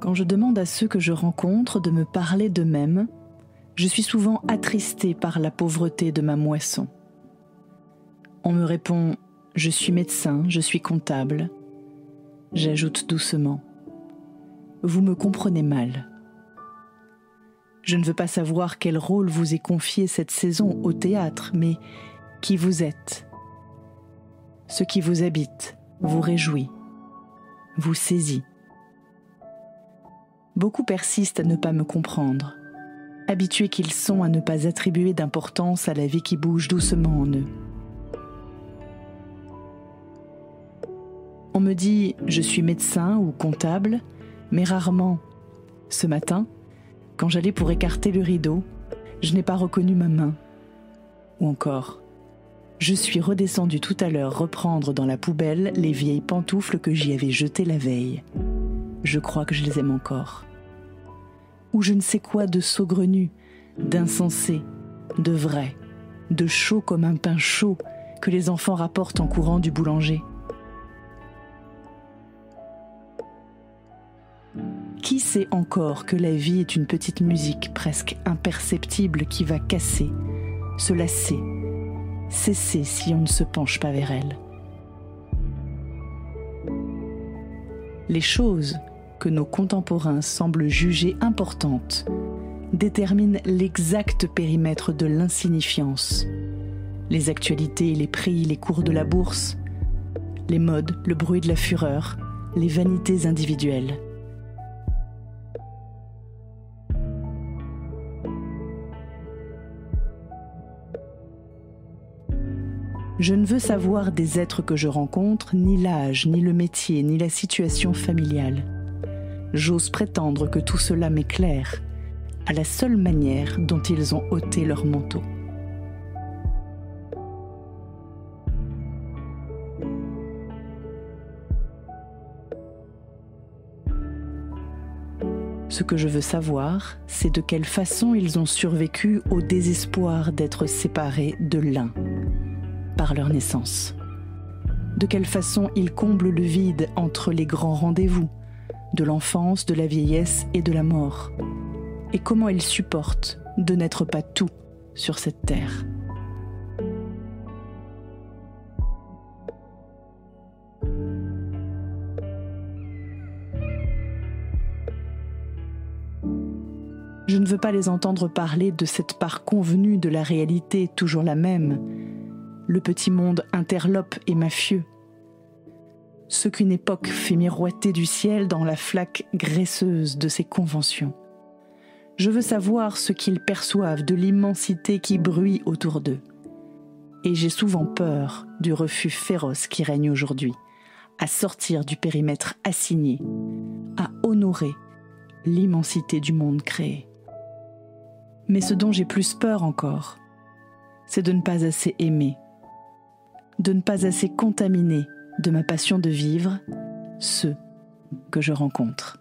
Quand je demande à ceux que je rencontre de me parler d'eux-mêmes, je suis souvent attristée par la pauvreté de ma moisson. On me répond ⁇ Je suis médecin, je suis comptable ⁇ J'ajoute doucement ⁇ Vous me comprenez mal. Je ne veux pas savoir quel rôle vous est confié cette saison au théâtre, mais qui vous êtes. Ce qui vous habite, vous réjouit, vous saisit. Beaucoup persistent à ne pas me comprendre, habitués qu'ils sont à ne pas attribuer d'importance à la vie qui bouge doucement en eux. On me dit je suis médecin ou comptable, mais rarement. Ce matin, quand j'allais pour écarter le rideau, je n'ai pas reconnu ma main. Ou encore, je suis redescendu tout à l'heure reprendre dans la poubelle les vieilles pantoufles que j'y avais jetées la veille. Je crois que je les aime encore. Ou je ne sais quoi de saugrenu, d'insensé, de vrai, de chaud comme un pain chaud que les enfants rapportent en courant du boulanger. Qui sait encore que la vie est une petite musique presque imperceptible qui va casser, se lasser, cesser si on ne se penche pas vers elle? Les choses que nos contemporains semblent juger importantes déterminent l'exact périmètre de l'insignifiance. Les actualités, les prix, les cours de la bourse, les modes, le bruit de la fureur, les vanités individuelles. Je ne veux savoir des êtres que je rencontre, ni l'âge, ni le métier, ni la situation familiale. J'ose prétendre que tout cela m'éclaire, à la seule manière dont ils ont ôté leur manteau. Ce que je veux savoir, c'est de quelle façon ils ont survécu au désespoir d'être séparés de l'un par leur naissance. De quelle façon ils comblent le vide entre les grands rendez-vous, de l'enfance, de la vieillesse et de la mort. Et comment ils supportent de n'être pas tout sur cette terre. Je ne veux pas les entendre parler de cette part convenue de la réalité toujours la même, le petit monde interlope et mafieux. Ce qu'une époque fait miroiter du ciel dans la flaque graisseuse de ses conventions. Je veux savoir ce qu'ils perçoivent de l'immensité qui bruit autour d'eux. Et j'ai souvent peur du refus féroce qui règne aujourd'hui, à sortir du périmètre assigné, à honorer l'immensité du monde créé. Mais ce dont j'ai plus peur encore, c'est de ne pas assez aimer de ne pas assez contaminer de ma passion de vivre ceux que je rencontre.